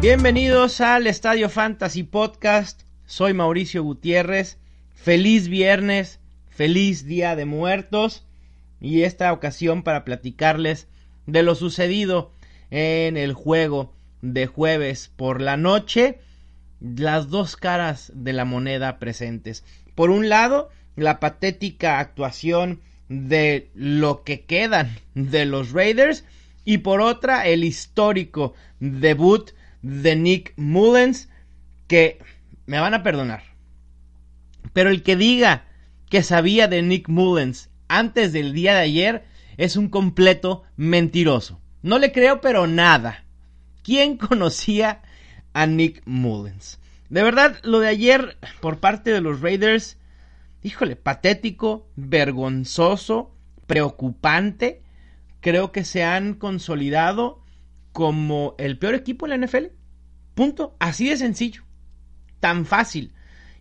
Bienvenidos al Estadio Fantasy Podcast. Soy Mauricio Gutiérrez. Feliz viernes, feliz día de muertos. Y esta ocasión para platicarles de lo sucedido en el juego de jueves por la noche. Las dos caras de la moneda presentes. Por un lado, la patética actuación de lo que quedan de los Raiders. Y por otra, el histórico debut de Nick Mullens. Que me van a perdonar. Pero el que diga que sabía de Nick Mullens antes del día de ayer es un completo mentiroso. No le creo, pero nada. ¿Quién conocía a Nick Mullens? De verdad, lo de ayer por parte de los Raiders, híjole, patético, vergonzoso, preocupante. Creo que se han consolidado como el peor equipo en la NFL. Punto. Así de sencillo. Tan fácil.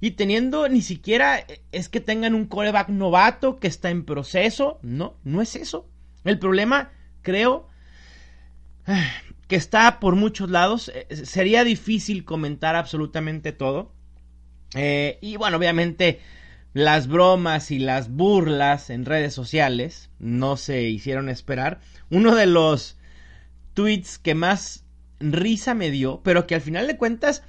Y teniendo ni siquiera es que tengan un coreback novato que está en proceso. No, no es eso. El problema, creo, que está por muchos lados. Eh, sería difícil comentar absolutamente todo. Eh, y bueno, obviamente las bromas y las burlas en redes sociales no se hicieron esperar. Uno de los tweets que más risa me dio, pero que al final de cuentas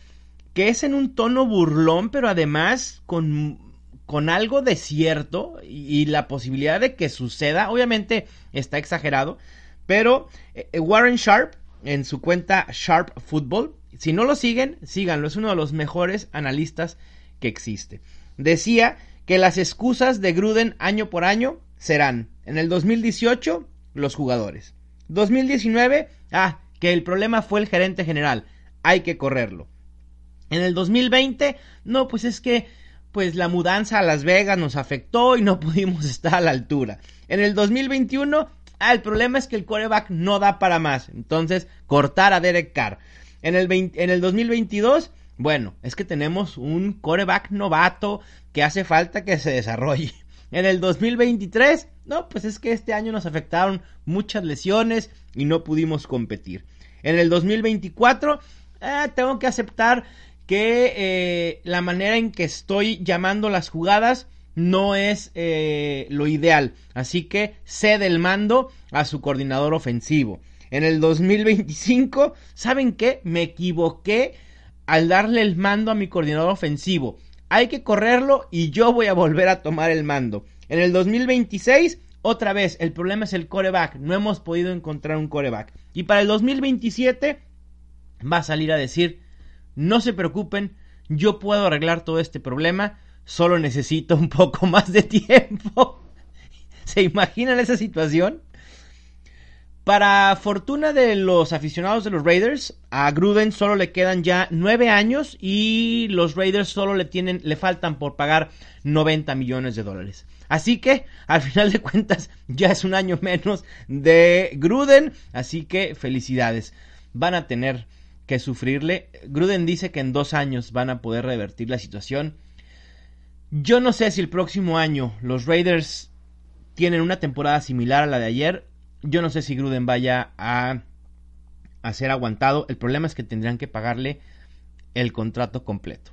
que es en un tono burlón, pero además con, con algo de cierto y, la posibilidad de que suceda, obviamente está exagerado, pero eh, Warren Sharp en su cuenta Sharp Football. Si no lo siguen, síganlo, es uno de los mejores analistas que existe. Decía que las excusas de Gruden año por año serán en el 2018 los jugadores. 2019, ah, que el problema fue el gerente general, hay que correrlo. En el 2020, no, pues es que pues la mudanza a Las Vegas nos afectó y no pudimos estar a la altura. En el 2021, Ah, el problema es que el quarterback no da para más. Entonces, cortar a Derek Carr. En el, en el 2022, bueno, es que tenemos un quarterback novato que hace falta que se desarrolle. En el 2023, no, pues es que este año nos afectaron muchas lesiones y no pudimos competir. En el 2024, eh, tengo que aceptar que eh, la manera en que estoy llamando las jugadas no es eh, lo ideal. Así que cede el mando a su coordinador ofensivo. En el 2025, ¿saben qué? Me equivoqué al darle el mando a mi coordinador ofensivo. Hay que correrlo y yo voy a volver a tomar el mando. En el 2026, otra vez, el problema es el coreback. No hemos podido encontrar un coreback. Y para el 2027 va a salir a decir, no se preocupen, yo puedo arreglar todo este problema solo necesito un poco más de tiempo. ¿Se imaginan esa situación? Para fortuna de los aficionados de los Raiders, a Gruden solo le quedan ya nueve años y los Raiders solo le tienen, le faltan por pagar 90 millones de dólares. Así que, al final de cuentas, ya es un año menos de Gruden. Así que, felicidades. Van a tener que sufrirle. Gruden dice que en dos años van a poder revertir la situación. Yo no sé si el próximo año los Raiders tienen una temporada similar a la de ayer. Yo no sé si Gruden vaya a, ser aguantado. El problema es que tendrían que pagarle el contrato completo.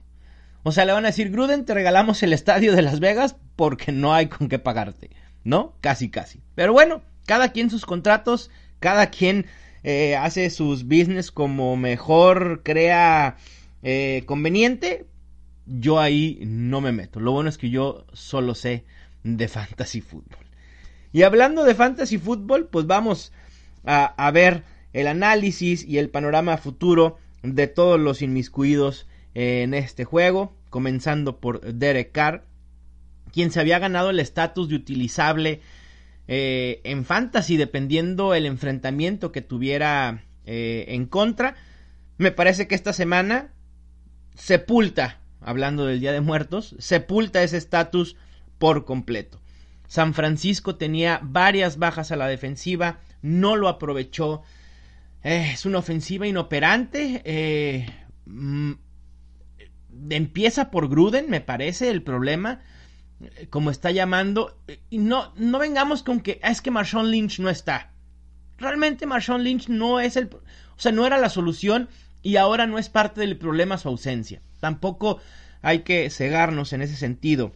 O sea, le van a decir, Gruden, te regalamos el estadio de Las Vegas porque no hay con qué pagarte. ¿No? Casi, casi. Pero bueno, cada quien sus contratos, cada quien eh, hace sus business como mejor crea eh, conveniente yo ahí no me meto. Lo bueno es que yo solo sé de fantasy fútbol. Y hablando de fantasy fútbol, pues vamos a, ver el análisis y el panorama futuro de todos los inmiscuidos en este juego, comenzando por Derek Carr, quien se había ganado el estatus de utilizable eh, en fantasy dependiendo el enfrentamiento que tuviera eh, en contra. Me parece que esta semana sepulta hablando del Día de Muertos, sepulta ese estatus por completo. San Francisco tenía varias bajas a la defensiva, no lo aprovechó. Eh, es una ofensiva inoperante. Eh, mm, empieza por Gruden, me parece, el problema. Eh, como está llamando. Y no, no vengamos con que ah, es que Marshawn Lynch no está. Realmente Marshawn Lynch no es el. O sea, no era la solución y ahora no es parte del problema su ausencia. Tampoco hay que cegarnos en ese sentido.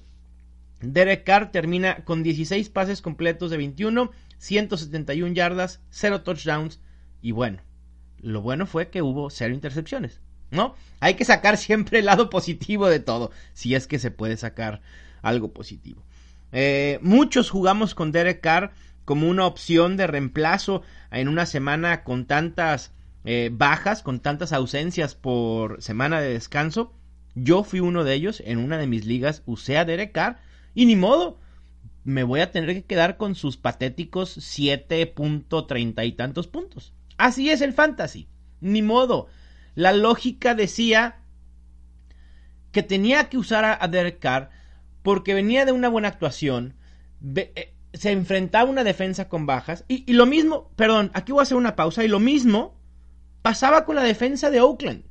Derek Carr termina con 16 pases completos de 21, 171 yardas, 0 touchdowns y bueno, lo bueno fue que hubo 0 intercepciones, ¿no? Hay que sacar siempre el lado positivo de todo, si es que se puede sacar algo positivo. Eh, muchos jugamos con Derek Carr como una opción de reemplazo en una semana con tantas eh, bajas, con tantas ausencias por semana de descanso. Yo fui uno de ellos, en una de mis ligas usé a Derek Carr y ni modo, me voy a tener que quedar con sus patéticos 7.30 y tantos puntos. Así es el fantasy, ni modo. La lógica decía que tenía que usar a, Derek Carr porque venía de una buena actuación, eh, se enfrentaba a una defensa con bajas y, y lo mismo, perdón, aquí voy a hacer una pausa y lo mismo pasaba con la defensa de Oakland.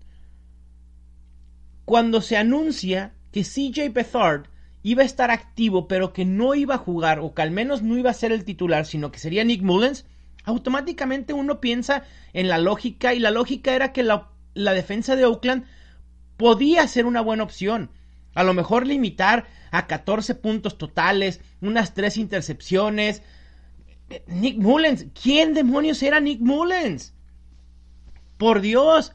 Cuando se anuncia que CJ Beathard iba a estar activo, pero que no iba a jugar, o que al menos no iba a ser el titular, sino que sería Nick Mullens, automáticamente uno piensa en la lógica, y la lógica era que la, defensa de Oakland podía ser una buena opción. A lo mejor limitar a 14 puntos totales, unas 3 intercepciones. Nick Mullens, ¿quién demonios era Nick Mullens? Por Dios.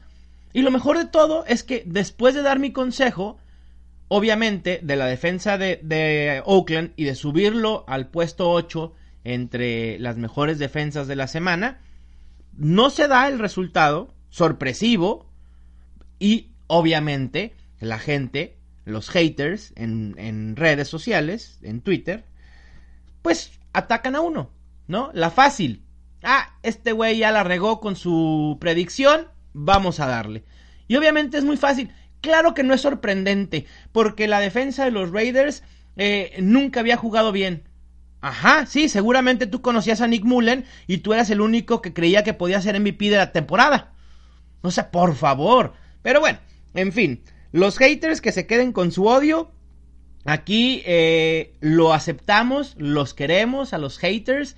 Y lo mejor de todo es que después de dar mi consejo, obviamente, de la defensa de, Oakland y de subirlo al puesto 8 entre las mejores defensas de la semana, no se da el resultado sorpresivo y obviamente la gente, los haters en, en redes sociales, en Twitter, pues atacan a uno, ¿no? La fácil. Ah, este güey ya la regó con su predicción, vamos a darle. Y obviamente es muy fácil. Claro que no es sorprendente, porque la defensa de los Raiders eh, nunca había jugado bien. Ajá, sí, seguramente tú conocías a Nick Mullen y tú eras el único que creía que podía ser MVP de la temporada. O sea, por favor. Pero bueno, en fin, los haters que se queden con su odio, aquí eh, lo aceptamos, los queremos a los haters,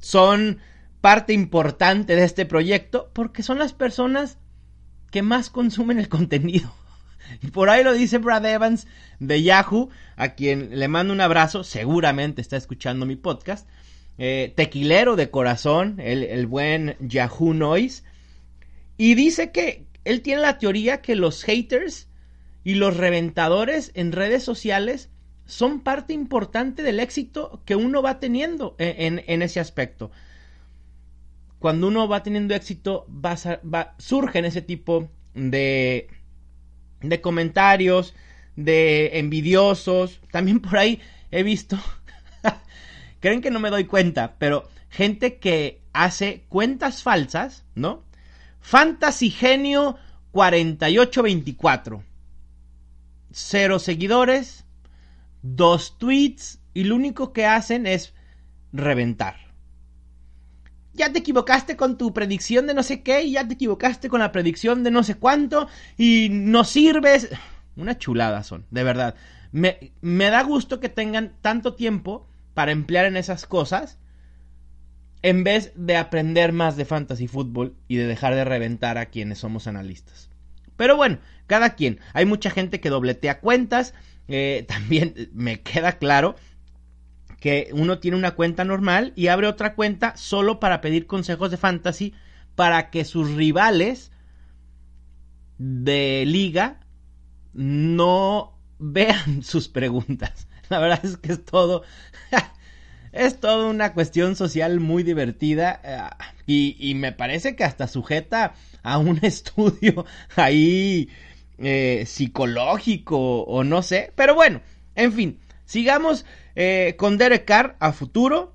son parte importante de este proyecto porque son las personas que más consumen el contenido. Y por ahí lo dice Brad Evans de Yahoo, a quien le mando un abrazo, seguramente está escuchando mi podcast. Eh, tequilero de corazón, el, el buen Yahoo Noise. Y dice que él tiene la teoría que los haters y los reventadores en redes sociales son parte importante del éxito que uno va teniendo en, en ese aspecto. Cuando uno va teniendo éxito, va, surgen ese tipo de, de comentarios, de envidiosos. También por ahí he visto, creen que no me doy cuenta, pero gente que hace cuentas falsas, ¿no? Fantasy Genio 4824. Cero seguidores, dos tweets y lo único que hacen es reventar ya te equivocaste con tu predicción de no sé qué, y ya te equivocaste con la predicción de no sé cuánto, y no sirves. Una chulada son, de verdad. Me, me da gusto que tengan tanto tiempo para emplear en esas cosas, en vez de aprender más de fantasy fútbol y de dejar de reventar a quienes somos analistas. Pero bueno, cada quien. Hay mucha gente que dobletea cuentas. Eh, también me queda claro que uno tiene una cuenta normal y abre otra cuenta solo para pedir consejos de fantasy para que sus rivales de liga no vean sus preguntas. La verdad es que es todo es todo una cuestión social muy divertida eh, y, me parece que hasta sujeta a un estudio ahí eh, psicológico o no sé, pero bueno, en fin, sigamos eh, con Derek Carr a futuro.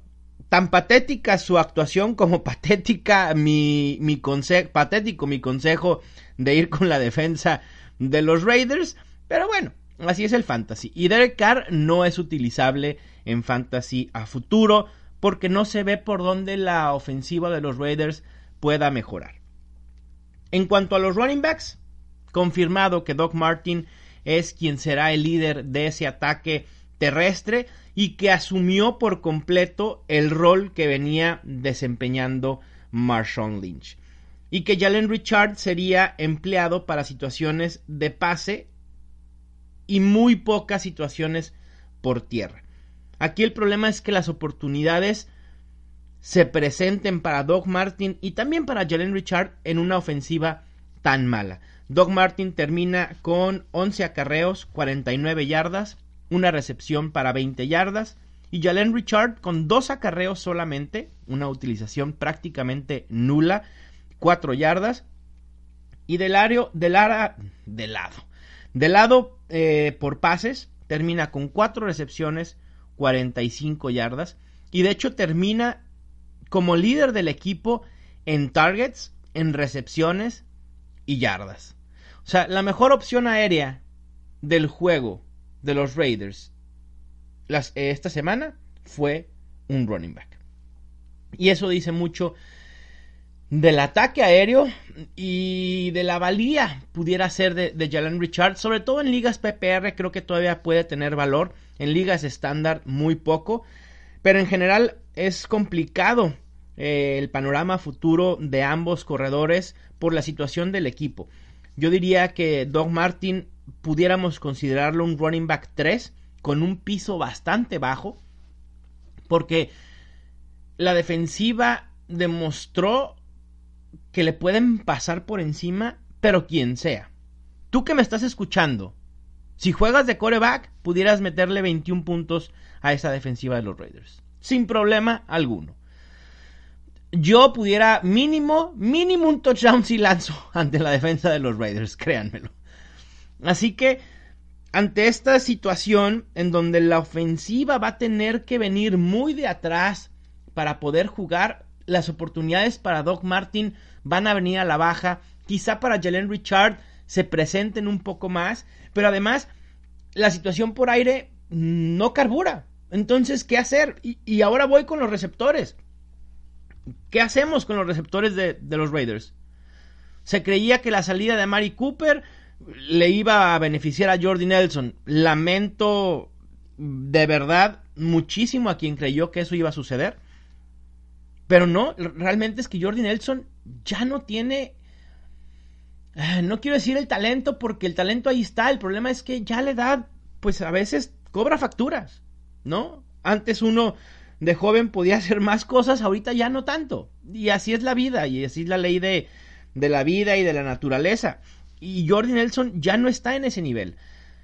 Tan patética su actuación como patética mi, mi consejo, patético mi consejo de ir con la defensa de los Raiders. Pero bueno, así es el fantasy. Y Derek Carr no es utilizable en fantasy a futuro porque no se ve por dónde la ofensiva de los Raiders pueda mejorar. En cuanto a los running backs, confirmado que Doc Martin es quien será el líder de ese ataque terrestre y que asumió por completo el rol que venía desempeñando Marshawn Lynch. y que Jalen Richard sería empleado para situaciones de pase y muy pocas situaciones por tierra. Aquí el problema es que las oportunidades se presenten para Doug Martin y también para Jalen Richard en una ofensiva tan mala. Doug Martin termina con 11 acarreos, 49 yardas, una recepción para 20 yardas y Jalen Richard con dos acarreos solamente, una utilización prácticamente nula, 4 yardas. Y del, área, del, ara, del lado, del lado eh, por pases, termina con 4 recepciones, 45 yardas. Y de hecho termina como líder del equipo en targets, en recepciones y yardas. O sea, la mejor opción aérea del juego de los Raiders las, esta semana fue un running back. Y eso dice mucho del ataque aéreo y de la valía pudiera ser de, de Jalen Richard, sobre todo en ligas PPR creo que todavía puede tener valor, en ligas estándar muy poco, pero en general es complicado eh, el panorama futuro de ambos corredores por la situación del equipo. Yo diría que Doug Martin pudiéramos considerarlo un running back 3 con un piso bastante bajo porque la defensiva demostró que le pueden pasar por encima, pero quien sea. Tú que me estás escuchando, si juegas de coreback, pudieras meterle 21 puntos a esa defensiva de los Raiders. Sin problema alguno. Yo pudiera mínimo, mínimo un touchdown si lanzo ante la defensa de los Raiders, créanmelo. Así que, ante esta situación en donde la ofensiva va a tener que venir muy de atrás para poder jugar, las oportunidades para Doc Martin van a venir a la baja. Quizá para Jalen Richard se presenten un poco más, pero además la situación por aire no carbura. Entonces, ¿qué hacer? Y, ahora voy con los receptores. ¿Qué hacemos con los receptores de, los Raiders? Se creía que la salida de Mari Cooper le iba a beneficiar a Jordi Nelson. Lamento de verdad muchísimo a quien creyó que eso iba a suceder. Pero no, realmente es que Jordi Nelson ya no tiene... Ah, no quiero decir el talento porque el talento ahí está. El problema es que ya la edad, pues a veces cobra facturas, ¿no? Antes uno de joven podía hacer más cosas, ahorita ya no tanto. Y así es la vida, y así es la ley de, de la vida y de la naturaleza. Y Jordi Nelson ya no está en ese nivel.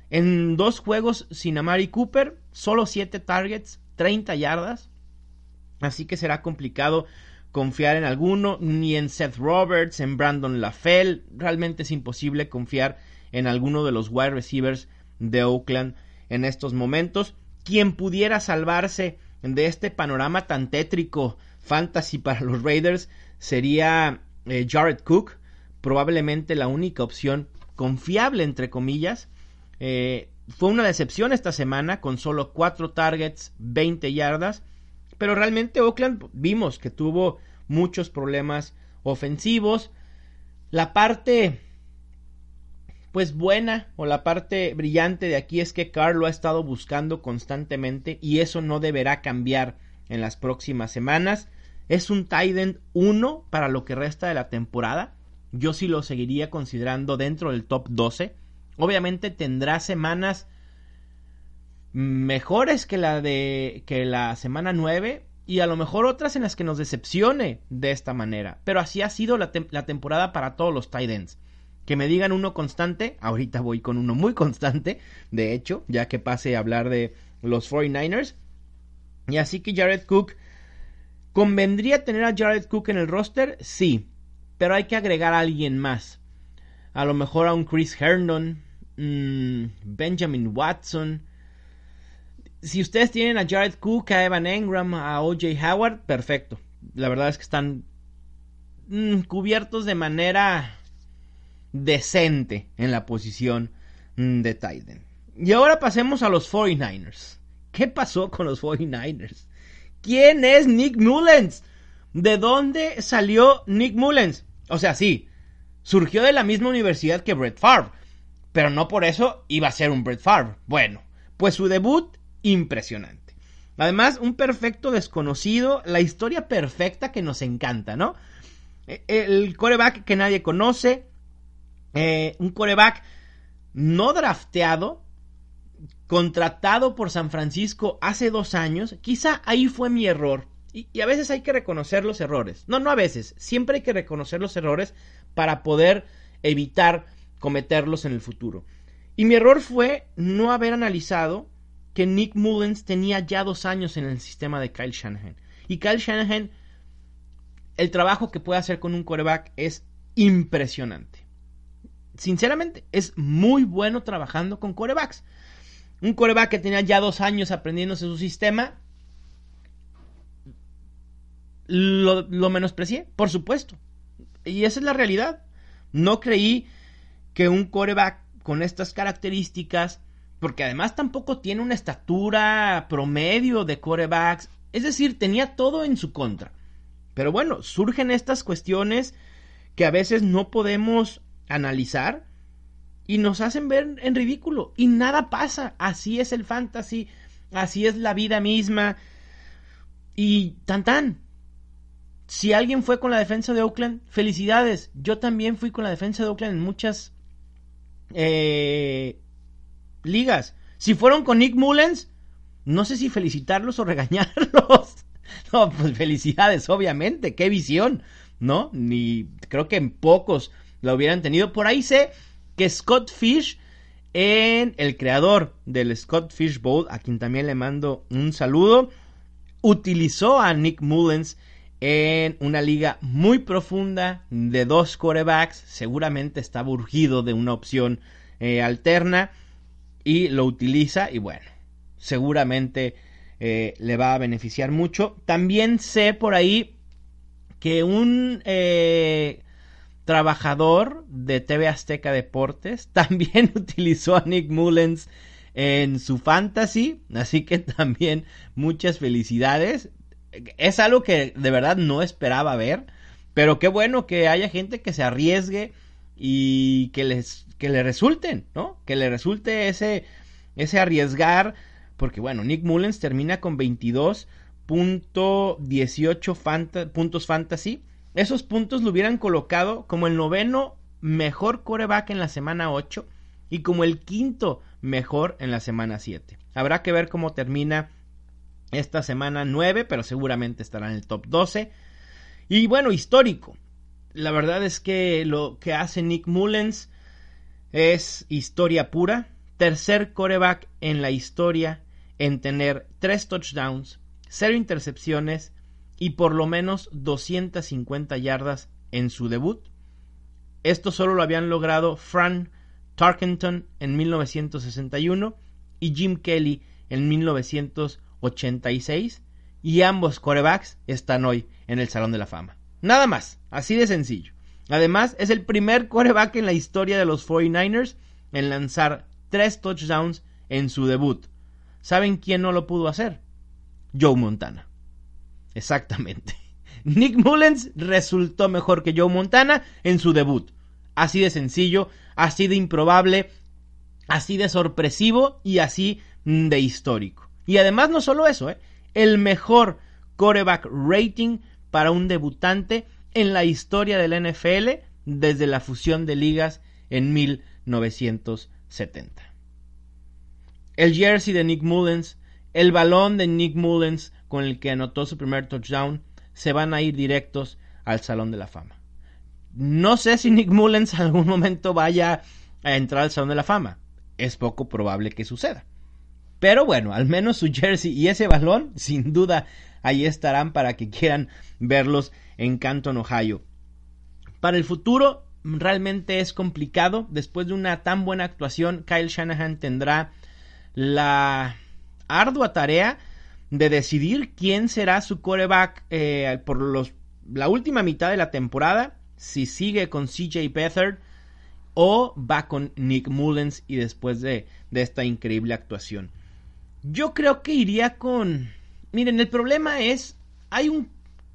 En dos juegos sin Amari Cooper, solo 7 targets, 30 yardas. Así que será complicado confiar en alguno, ni en Seth Roberts, en Brandon LaFell. Realmente es imposible confiar en alguno de los wide receivers de Oakland en estos momentos. Quien pudiera salvarse de este panorama tan tétrico fantasy para los Raiders sería eh, Jared Cook, probablemente la única opción confiable entre comillas. Eh, fue una decepción esta semana con solo 4 targets, 20 yardas pero realmente Oakland vimos que tuvo muchos problemas ofensivos. La parte pues buena o la parte brillante de aquí es que Carl lo ha estado buscando constantemente y eso no deberá cambiar en las próximas semanas. Es un Titan 1 para lo que resta de la temporada. Yo sí lo seguiría considerando dentro del top 12. Obviamente tendrá semanas mejores que la de que la semana 9 y a lo mejor otras en las que nos decepcione de esta manera. Pero así ha sido la, temporada para todos los tight ends. Que me digan uno constante, ahorita voy con uno muy constante, de hecho, ya que pase a hablar de los 49ers. Y así que Jared Cook, ¿convendría tener a Jared Cook en el roster? Sí, pero hay que agregar a alguien más. A lo mejor a un Chris Herndon, mm, Benjamin Watson, si ustedes tienen a Jared Cook, a Evan Engram, a OJ Howard, perfecto. La verdad es que están mm, cubiertos de manera decente en la posición mm, de Titan. Y ahora pasemos a los 49ers. ¿Qué pasó con los 49ers? ¿Quién es Nick Mullens? ¿De dónde salió Nick Mullens? O sea, sí, surgió de la misma universidad que Brett Favre, pero no por eso iba a ser un Brett Favre. Bueno, pues su debut impresionante. Además, un perfecto desconocido, la historia perfecta que nos encanta, ¿no? E, el coreback que nadie conoce, eh, un coreback no drafteado, contratado por San Francisco hace dos años, quizá ahí fue mi error. Y, y, a veces hay que reconocer los errores. No, no a veces. Siempre hay que reconocer los errores para poder evitar cometerlos en el futuro. Y mi error fue no haber analizado que Nick Mullens tenía ya dos años en el sistema de Kyle Shanahan. Y Kyle Shanahan, el trabajo que puede hacer con un coreback es impresionante. Sinceramente, es muy bueno trabajando con corebacks. Un coreback que tenía ya dos años aprendiéndose su sistema, lo, menosprecié, por supuesto. Y esa es la realidad. No creí que un coreback con estas características, porque además tampoco tiene una estatura promedio de corebacks, es decir, tenía todo en su contra. Pero bueno, surgen estas cuestiones que a veces no podemos analizar y nos hacen ver en ridículo y nada pasa. Así es el fantasy, así es la vida misma. Y tan tan. Si alguien fue con la defensa de Oakland, felicidades. Yo también fui con la defensa de Oakland en muchas eh, ligas. Si fueron con Nick Mullens, no sé si felicitarlos o regañarlos. No, pues felicidades, obviamente, qué visión, ¿no? Ni creo que en pocos la hubieran tenido. Por ahí sé que Scott Fish, en el creador del Scott Fish Bowl, a quien también le mando un saludo, utilizó a Nick Mullens en una liga muy profunda de dos corebacks. Seguramente estaba urgido de una opción eh, alterna y lo utiliza y bueno, seguramente eh, le va a beneficiar mucho. También sé por ahí que un eh, trabajador de TV Azteca Deportes también utilizó a Nick Mullens en su fantasy, así que también muchas felicidades es algo que de verdad no esperaba ver, pero qué bueno que haya gente que se arriesgue y que les que le resulten, ¿no? Que le resulte ese ese arriesgar porque bueno, Nick Mullens termina con 22.18 puntos fantasy. Esos puntos lo hubieran colocado como el noveno mejor coreback en la semana 8 y como el quinto mejor en la semana 7. Habrá que ver cómo termina esta semana 9, pero seguramente estará en el top 12. Y bueno, histórico. La verdad es que lo que hace Nick Mullens es historia pura. Tercer coreback en la historia en tener 3 touchdowns, 0 intercepciones y por lo menos 250 yardas en su debut. Esto solo lo habían logrado Fran Tarkenton en 1961 y Jim Kelly en 1981 86 y ambos corebacks están hoy en el Salón de la Fama. Nada más, así de sencillo. Además, es el primer coreback en la historia de los 49ers en lanzar tres touchdowns en su debut. ¿Saben quién no lo pudo hacer? Joe Montana. Exactamente. Nick Mullens resultó mejor que Joe Montana en su debut. Así de sencillo, así de improbable, así de sorpresivo y así de histórico. Y además no solo eso, ¿eh? el mejor coreback rating para un debutante en la historia del NFL desde la fusión de ligas en 1970. El jersey de Nick Mullens, el balón de Nick Mullens con el que anotó su primer touchdown, se van a ir directos al Salón de la Fama. No sé si Nick Mullens en algún momento vaya a entrar al Salón de la Fama. Es poco probable que suceda. Pero bueno, al menos su jersey y ese balón, sin duda, ahí estarán para que quieran verlos en Canton, Ohio. Para el futuro, realmente es complicado. Después de una tan buena actuación, Kyle Shanahan tendrá la ardua tarea de decidir quién será su coreback eh, por los, la última mitad de la temporada. Si sigue con CJ Beathard o va con Nick Mullens y después de esta increíble actuación. Yo creo que iría con... Miren, el problema es, hay un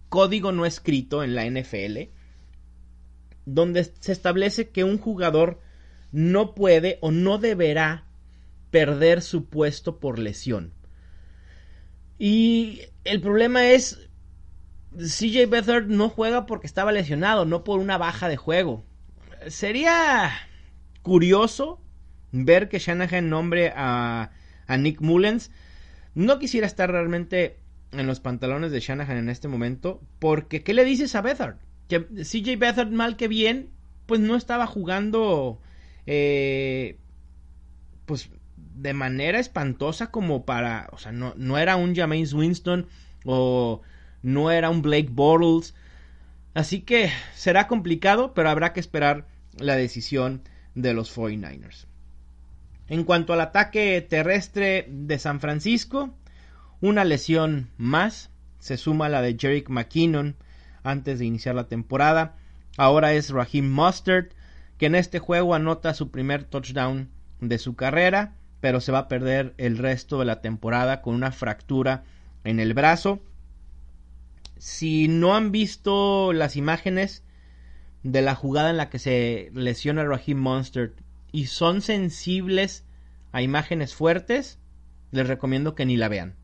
código no escrito en la NFL donde se establece que un jugador no puede o no deberá perder su puesto por lesión. Y el problema es, CJ Beathard no juega porque estaba lesionado, no por una baja de juego. Sería curioso ver que Shanahan nombre a, a Nick Mullens. No quisiera estar realmente en los pantalones de Shanahan en este momento, porque ¿qué le dices a Beathard? Que CJ Beathard, mal que bien, pues no estaba jugando, eh, pues de manera espantosa como para, o sea, no, no era un Jameis Winston o no era un Blake Bortles. Así que será complicado, pero habrá que esperar la decisión de los 49ers. En cuanto al ataque terrestre de San Francisco, una lesión más se suma a la de Jerick McKinnon antes de iniciar la temporada. Ahora es Raheem Mustard, que en este juego anota su primer touchdown de su carrera, pero se va a perder el resto de la temporada con una fractura en el brazo. Si no han visto las imágenes de la jugada en la que se lesiona Raheem Monster y son sensibles a imágenes fuertes, les recomiendo que ni la vean.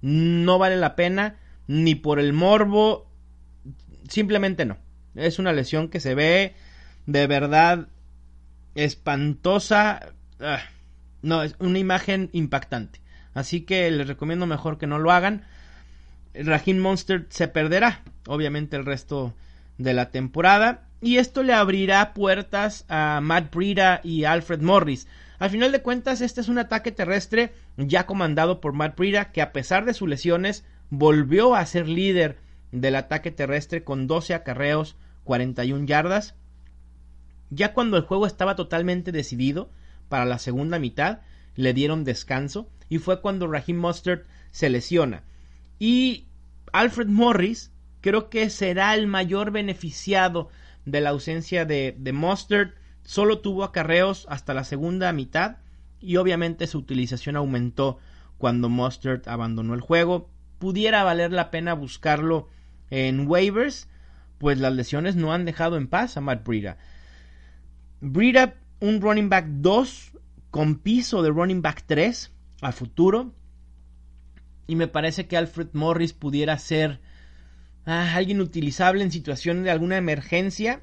No vale la pena, ni por el morbo, simplemente no. Es una lesión que se ve de verdad espantosa. Ah, no, es una imagen impactante. Así que les recomiendo mejor que no lo hagan. Raheem Monster se perderá, obviamente, el resto de la temporada. Y esto le abrirá puertas a Matt Breida y Alfred Morris. Al final de cuentas, este es un ataque terrestre ya comandado por Matt Breida, que a pesar de sus lesiones, volvió a ser líder del ataque terrestre con 12 acarreos, 41 yardas. Ya cuando el juego estaba totalmente decidido para la segunda mitad, le dieron descanso y fue cuando Raheem Mustard se lesiona. Y Alfred Morris creo que será el mayor beneficiado de la ausencia de, de Mustard. Solo tuvo acarreos hasta la segunda mitad y obviamente su utilización aumentó cuando Mustard abandonó el juego. Pudiera valer la pena buscarlo en waivers, pues las lesiones no han dejado en paz a Matt Breida. Breida, un running back 2 con piso de running back 3 a futuro. Y me parece que Alfred Morris pudiera ser ah, alguien utilizable en situación de alguna emergencia,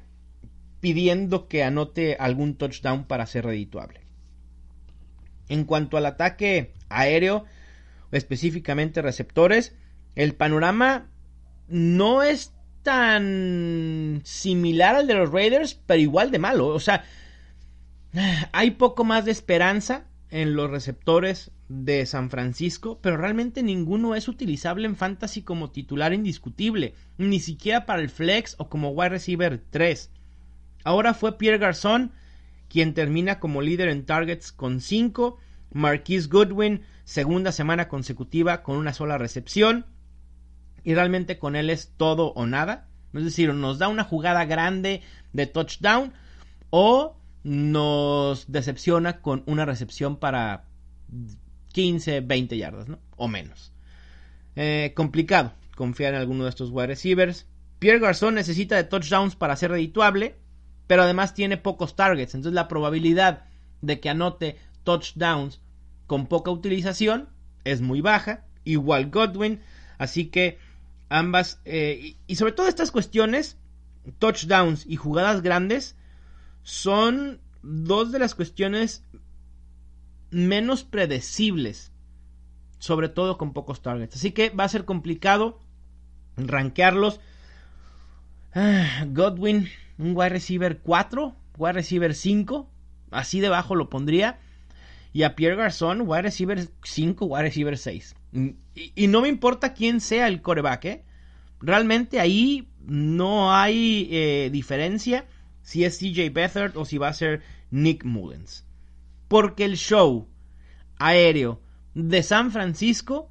pidiendo que anote algún touchdown para ser redituable. En cuanto al ataque aéreo, específicamente receptores, el panorama no es tan similar al de los Raiders, pero igual de malo. O sea, hay poco más de esperanza en los receptores de San Francisco, pero realmente ninguno es utilizable en fantasy como titular indiscutible, ni siquiera para el flex o como wide receiver 3. Ahora fue Pierre Garzón quien termina como líder en targets con 5, Marquise Goodwin segunda semana consecutiva con una sola recepción y realmente con él es todo o nada. Es decir, nos da una jugada grande de touchdown o nos decepciona con una recepción para 15, 20 yardas, ¿no? O menos. Eh, complicado confiar en alguno de estos wide receivers. Pierre Garzón necesita de touchdowns para ser redituable, pero además tiene pocos targets. Entonces la probabilidad de que anote touchdowns con poca utilización es muy baja. Igual Godwin. Así que ambas, eh, y sobre todo estas cuestiones, touchdowns y jugadas grandes, son dos de las cuestiones menos predecibles, sobre todo con pocos targets. Así que va a ser complicado rankearlos. Ah, Godwin, un wide receiver 4, wide receiver 5, así debajo lo pondría. Y a Pierre Garzón, wide receiver 5, wide receiver 6. Y, no me importa quién sea el coreback, ¿eh? Realmente ahí no hay eh, diferencia si es CJ Beathard o si va a ser Nick Mullens. Porque el show aéreo de San Francisco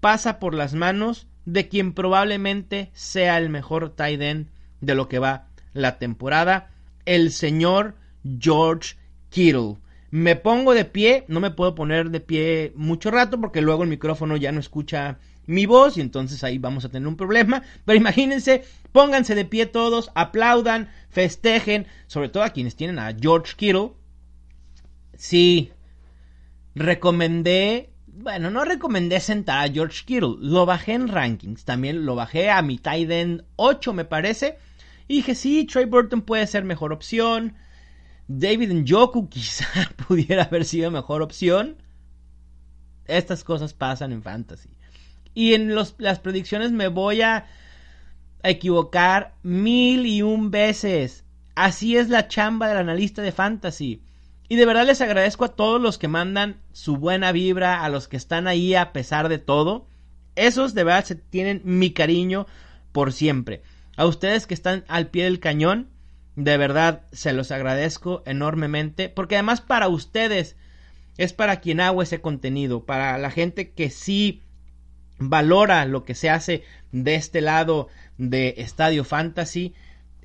pasa por las manos de quien probablemente sea el mejor tight end de lo que va la temporada, el señor George Kittle. Me pongo de pie, no me puedo poner de pie mucho rato porque luego el micrófono ya no escucha mi voz y entonces ahí vamos a tener un problema. Pero imagínense, pónganse de pie todos, aplaudan, festejen, sobre todo a quienes tienen a George Kittle. Sí, recomendé bueno, no recomendé sentar a George Kittle. Lo bajé en rankings. También lo bajé a mi tight 8, me parece. Y dije, sí, Trey Burton puede ser mejor opción. David Njoku quizá pudiera haber sido mejor opción. Estas cosas pasan en fantasy. Y en las predicciones me voy a, a equivocar mil y un veces. Así es la chamba del analista de fantasy. Y de verdad les agradezco a todos los que mandan su buena vibra, a los que están ahí a pesar de todo. Esos de verdad se tienen mi cariño por siempre. A ustedes que están al pie del cañón, de verdad se los agradezco enormemente. Porque además para ustedes es para quien hago ese contenido. Para la gente que sí valora lo que se hace de este lado de Estadio Fantasy.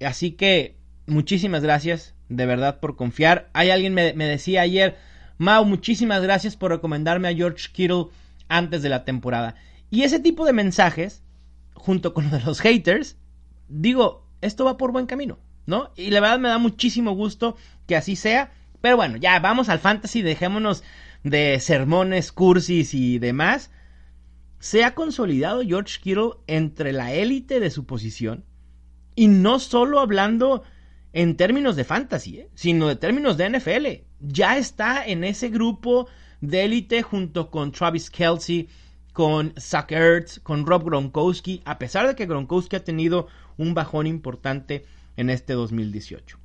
Así que muchísimas gracias de verdad por confiar. Hay alguien me, me decía ayer, Mau, muchísimas gracias por recomendarme a George Kittle antes de la temporada. Y ese tipo de mensajes, junto con lo de los haters, digo, esto va por buen camino, ¿no? Y la verdad me da muchísimo gusto que así sea. Pero bueno, ya vamos al fantasy, dejémonos de sermones, cursis y demás. Se ha consolidado George Kittle entre la élite de su posición. Y no solo hablando en términos de fantasy, ¿eh? sino de términos de NFL. Ya está en ese grupo de élite junto con Travis Kelsey, con Zach Ertz, con Rob Gronkowski, a pesar de que Gronkowski ha tenido un bajón importante en este 2018.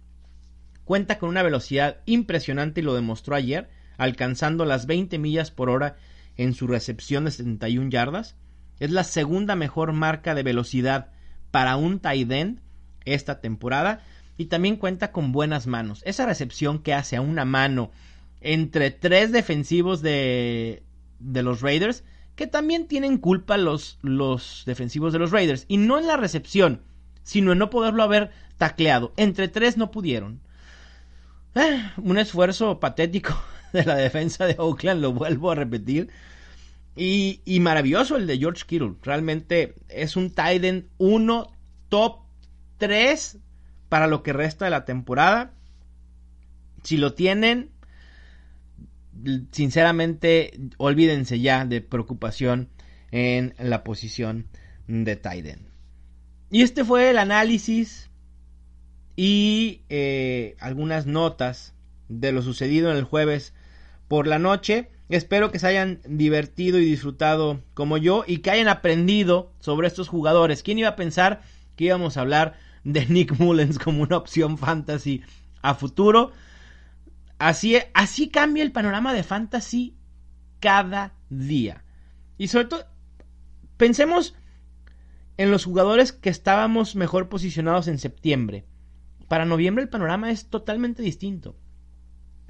Cuenta con una velocidad impresionante y lo demostró ayer, alcanzando las 20 millas por hora en su recepción de 71 yardas. Es la segunda mejor marca de velocidad para un tight end esta temporada y también cuenta con buenas manos. Esa recepción que hace a una mano entre tres defensivos de, de los Raiders, que también tienen culpa los, los defensivos de los Raiders, y no en la recepción, sino en no poderlo haber tacleado. Entre tres no pudieron. Ah, un esfuerzo patético de la defensa de Oakland, lo vuelvo a repetir. Y, y maravilloso el de George Kittle. Realmente es un Titan 1 top 3 para lo que resta de la temporada. Si lo tienen, sinceramente, olvídense ya de preocupación en la posición de Tiden. Y este fue el análisis y eh, algunas notas de lo sucedido en el jueves por la noche. Espero que se hayan divertido y disfrutado como yo y que hayan aprendido sobre estos jugadores. ¿Quién iba a pensar que íbamos a hablar de Nick Mullens como una opción fantasy a futuro. Así, así cambia el panorama de fantasy cada día. Y sobre todo, pensemos en los jugadores que estábamos mejor posicionados en septiembre. Para noviembre el panorama es totalmente distinto.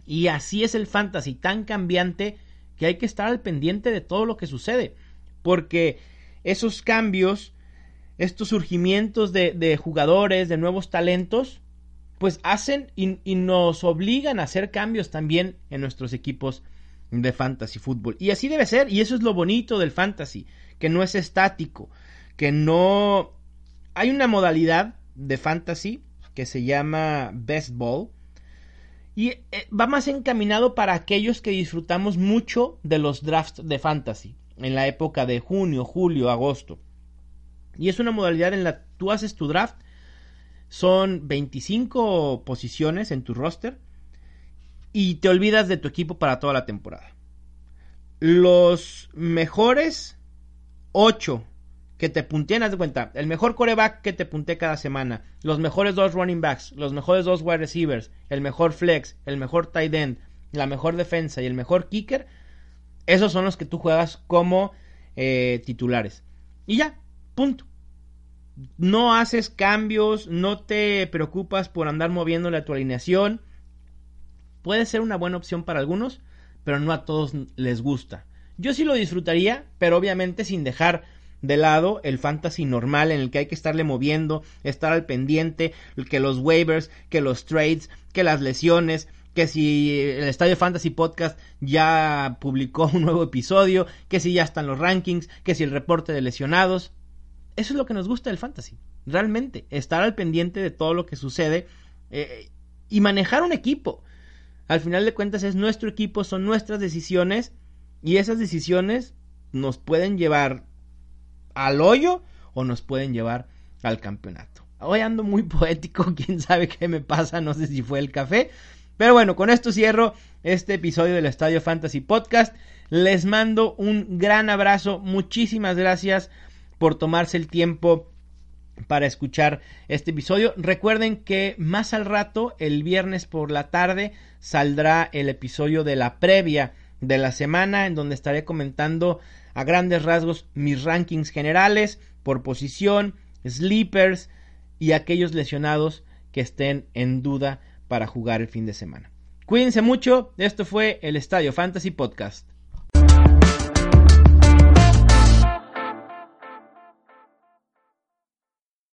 Y así es el fantasy, tan cambiante que hay que estar al pendiente de todo lo que sucede. Porque esos cambios estos surgimientos de, jugadores, de nuevos talentos, pues hacen y, y, nos obligan a hacer cambios también en nuestros equipos de fantasy fútbol. Y así debe ser, y eso es lo bonito del fantasy, que no es estático, que no... Hay una modalidad de fantasy que se llama Best Ball, y eh, va más encaminado para aquellos que disfrutamos mucho de los drafts de fantasy, en la época de junio, julio, agosto. Y es una modalidad en la que tú haces tu draft. Son 25 posiciones en tu roster. Y te olvidas de tu equipo para toda la temporada. Los mejores 8 que te puntean, haz de cuenta, el mejor coreback que te punte cada semana, los mejores dos running backs, los mejores dos wide receivers, el mejor flex, el mejor tight end, la mejor defensa y el mejor kicker, esos son los que tú juegas como eh, titulares. Y ya, punto no haces cambios, no te preocupas por andar moviéndole a tu alineación. Puede ser una buena opción para algunos, pero no a todos les gusta. Yo sí lo disfrutaría, pero obviamente sin dejar de lado el fantasy normal en el que hay que estarle moviendo, estar al pendiente, que los waivers, que los trades, que las lesiones, que si el Estadio Fantasy Podcast ya publicó un nuevo episodio, que si ya están los rankings, que si el reporte de lesionados. Eso es lo que nos gusta del fantasy. Realmente, estar al pendiente de todo lo que sucede eh, y manejar un equipo. Al final de cuentas es nuestro equipo, son nuestras decisiones Y esas decisiones nos pueden llevar al hoyo o nos pueden llevar al campeonato. Hoy ando muy poético, quién sabe qué me pasa, no sé si fue el café. Pero bueno, con esto cierro este episodio del Estadio Fantasy Podcast. Les mando un gran abrazo, muchísimas gracias por tomarse el tiempo para escuchar este episodio. Recuerden que más al rato, el viernes por la tarde, saldrá el episodio de la previa de la semana en donde estaré comentando a grandes rasgos mis rankings generales por posición, sleepers y aquellos lesionados que estén en duda para jugar el fin de semana. Cuídense mucho, esto fue el Estadio Fantasy Podcast.